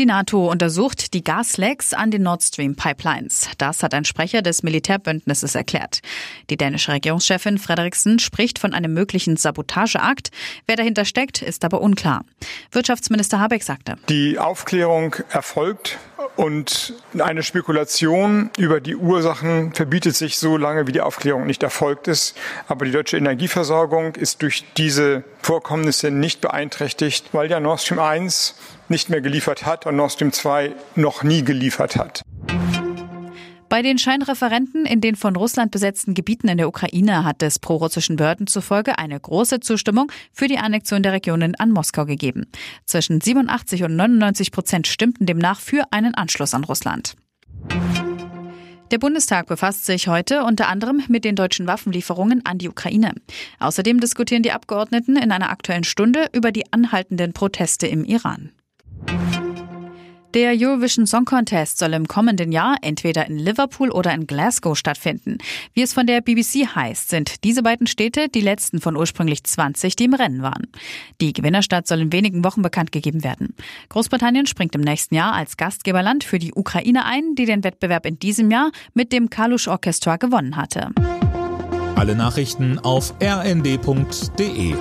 Die NATO untersucht die Gaslecks an den Nord Stream Pipelines. Das hat ein Sprecher des Militärbündnisses erklärt. Die dänische Regierungschefin Frederiksen spricht von einem möglichen Sabotageakt. Wer dahinter steckt, ist aber unklar. Wirtschaftsminister Habeck sagte. Die Aufklärung erfolgt und eine Spekulation über die Ursachen verbietet sich so lange, wie die Aufklärung nicht erfolgt ist. Aber die deutsche Energieversorgung ist durch diese Vorkommnisse nicht beeinträchtigt, weil ja Nord Stream 1 nicht mehr geliefert hat und Nord Stream 2 noch nie geliefert hat. Bei den Scheinreferenten in den von Russland besetzten Gebieten in der Ukraine hat es prorussischen Behörden zufolge eine große Zustimmung für die Annexion der Regionen an Moskau gegeben. Zwischen 87 und 99 Prozent stimmten demnach für einen Anschluss an Russland. Der Bundestag befasst sich heute unter anderem mit den deutschen Waffenlieferungen an die Ukraine. Außerdem diskutieren die Abgeordneten in einer aktuellen Stunde über die anhaltenden Proteste im Iran. Der Eurovision Song Contest soll im kommenden Jahr entweder in Liverpool oder in Glasgow stattfinden. Wie es von der BBC heißt, sind diese beiden Städte die letzten von ursprünglich 20, die im Rennen waren. Die Gewinnerstadt soll in wenigen Wochen bekannt gegeben werden. Großbritannien springt im nächsten Jahr als Gastgeberland für die Ukraine ein, die den Wettbewerb in diesem Jahr mit dem Kalusch Orchestra gewonnen hatte. Alle Nachrichten auf rnd.de